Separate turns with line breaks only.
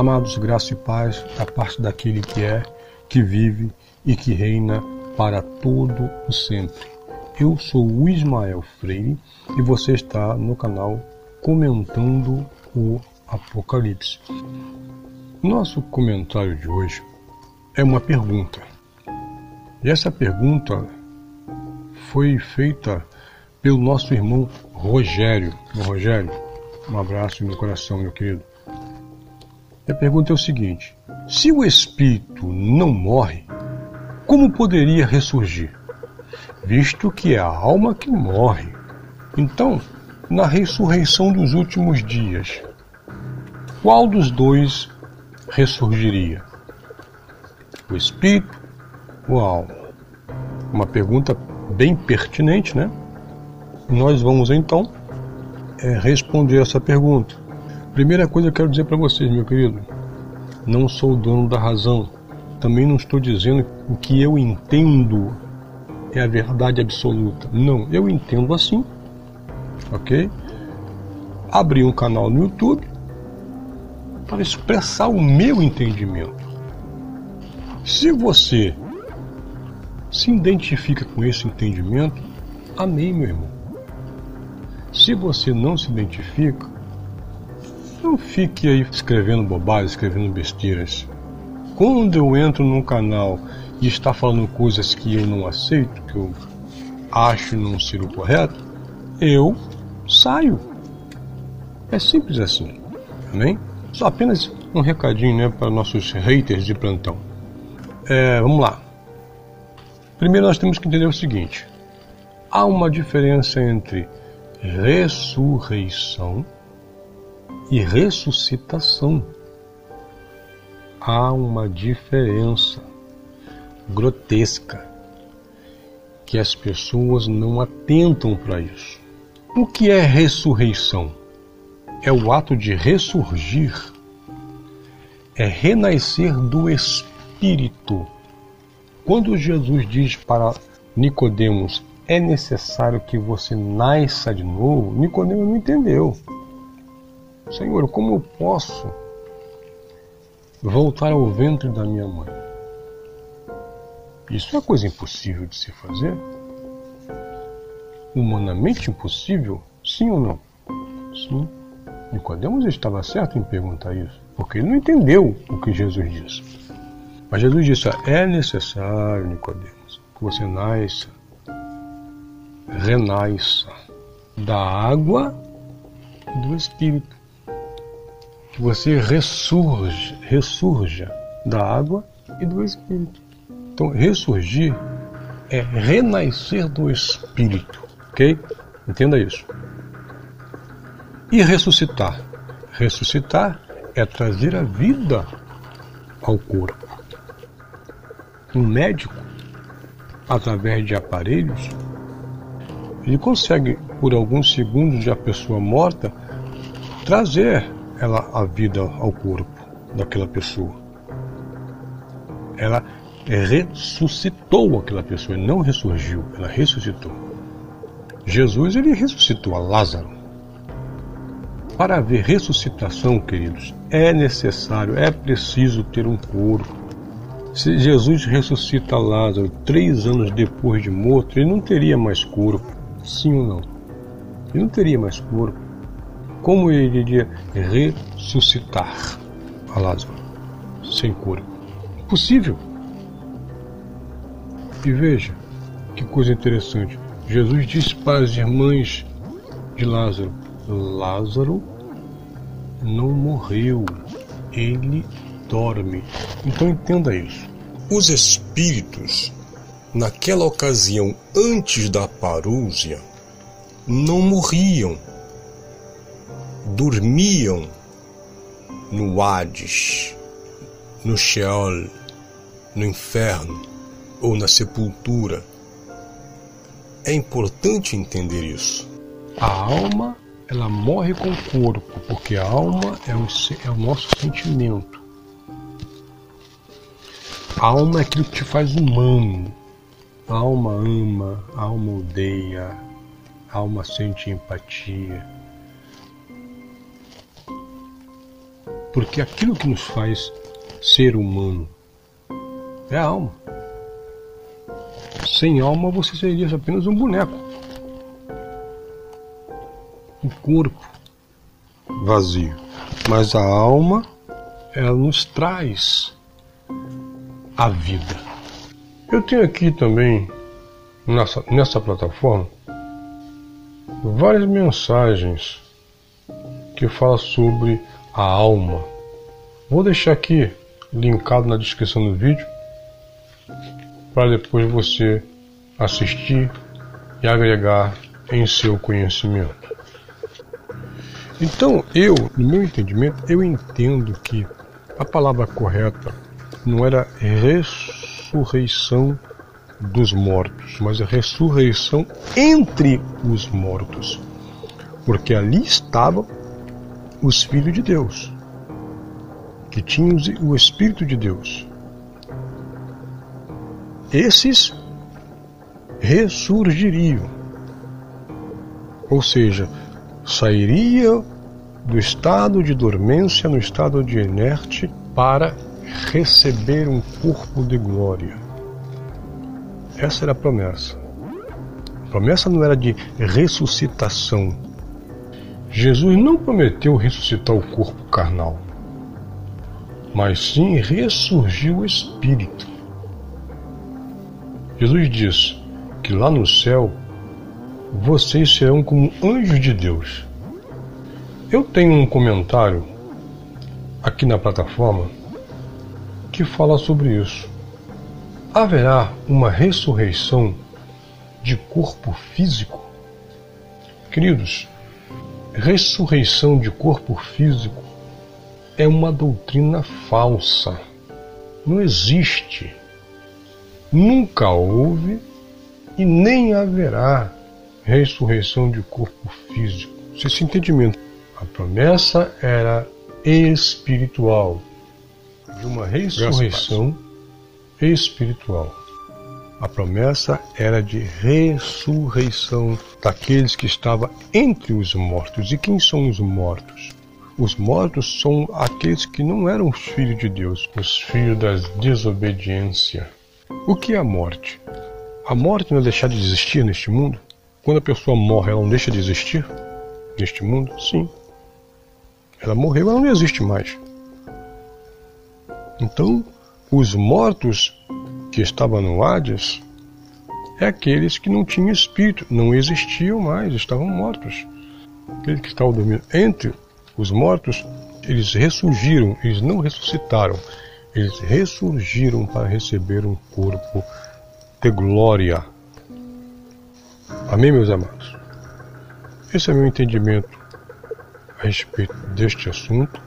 Amados, graça e paz da parte daquele que é, que vive e que reina para todo o sempre. Eu sou o Ismael Freire e você está no canal comentando o Apocalipse. Nosso comentário de hoje é uma pergunta. E essa pergunta foi feita pelo nosso irmão Rogério. Rogério, um abraço no coração, meu querido. A pergunta é o seguinte: se o espírito não morre, como poderia ressurgir? Visto que é a alma que morre. Então, na ressurreição dos últimos dias, qual dos dois ressurgiria? O espírito ou a alma? Uma pergunta bem pertinente, né? Nós vamos então é, responder essa pergunta. Primeira coisa que eu quero dizer para vocês, meu querido, não sou o dono da razão. Também não estou dizendo o que eu entendo é a verdade absoluta. Não, eu entendo assim, ok? Abri um canal no YouTube para expressar o meu entendimento. Se você se identifica com esse entendimento, amém, meu irmão. Se você não se identifica, não fique aí escrevendo bobagens, escrevendo besteiras. Quando eu entro num canal e está falando coisas que eu não aceito, que eu acho não ser o correto, eu saio. É simples assim. Amém? Só apenas um recadinho né, para nossos haters de plantão. É, vamos lá. Primeiro nós temos que entender o seguinte: há uma diferença entre ressurreição e ressuscitação. Há uma diferença grotesca que as pessoas não atentam para isso. O que é ressurreição? É o ato de ressurgir, é renascer do espírito. Quando Jesus diz para Nicodemos, é necessário que você nasça de novo, Nicodemos não entendeu. Senhor, como eu posso voltar ao ventre da minha mãe? Isso é coisa impossível de se fazer? Humanamente impossível? Sim ou não? Sim. Nicodemos estava certo em perguntar isso, porque ele não entendeu o que Jesus disse. Mas Jesus disse: é necessário, Nicodemos, que você nasça, renasça da água do Espírito que você ressurge, ressurja da água e do Espírito. Então, ressurgir é renascer do Espírito, ok? Entenda isso. E ressuscitar. Ressuscitar é trazer a vida ao corpo. Um médico, através de aparelhos, ele consegue, por alguns segundos de a pessoa morta, trazer ela a vida ao corpo daquela pessoa. Ela ressuscitou aquela pessoa, não ressurgiu, ela ressuscitou. Jesus ele ressuscitou a Lázaro. Para haver ressuscitação, queridos, é necessário, é preciso ter um corpo. Se Jesus ressuscita Lázaro três anos depois de morto, ele não teria mais corpo, sim ou não? Ele não teria mais corpo como ele iria ressuscitar a Lázaro sem cura? Impossível. E veja que coisa interessante. Jesus disse para as irmãs de Lázaro: Lázaro não morreu, ele dorme. Então entenda isso. Os espíritos, naquela ocasião antes da parúzia, não morriam dormiam no Hades, no Sheol, no inferno ou na sepultura. É importante entender isso. A alma, ela morre com o corpo, porque a alma é o, é o nosso sentimento. A alma é aquilo que te faz humano. A alma ama, a alma odeia, a alma sente empatia Porque aquilo que nos faz ser humano é a alma. Sem alma você seria apenas um boneco. Um corpo vazio. Mas a alma, ela nos traz a vida. Eu tenho aqui também, nessa, nessa plataforma, várias mensagens que falam sobre a alma. Vou deixar aqui linkado na descrição do vídeo para depois você assistir e agregar em seu conhecimento. Então, eu, no meu entendimento, eu entendo que a palavra correta não era ressurreição dos mortos, mas a ressurreição entre os mortos. Porque ali estavam os filhos de Deus, que tinham o Espírito de Deus. Esses ressurgiriam, ou seja, sairia do estado de dormência no estado de inerte para receber um corpo de glória. Essa era a promessa. A promessa não era de ressuscitação. Jesus não prometeu ressuscitar o corpo carnal, mas sim ressurgir o espírito. Jesus diz que lá no céu vocês serão como anjos de Deus. Eu tenho um comentário aqui na plataforma que fala sobre isso. Haverá uma ressurreição de corpo físico? Queridos, ressurreição de corpo físico é uma doutrina falsa. Não existe. Nunca houve e nem haverá ressurreição de corpo físico. Esse entendimento. A promessa era espiritual, de uma ressurreição espiritual. A promessa era de ressurreição daqueles que estavam entre os mortos. E quem são os mortos? Os mortos são aqueles que não eram os filhos de Deus, os filhos da desobediência. O que é a morte? A morte não é deixar de existir neste mundo? Quando a pessoa morre, ela não deixa de existir neste mundo? Sim. Ela morreu, ela não existe mais. Então, os mortos que estavam no Hades é aqueles que não tinham espírito, não existiam mais, estavam mortos. Aqueles que estavam dormindo entre os mortos, eles ressurgiram, eles não ressuscitaram, eles ressurgiram para receber um corpo de glória. Amém, meus amados? Esse é meu entendimento a respeito deste assunto.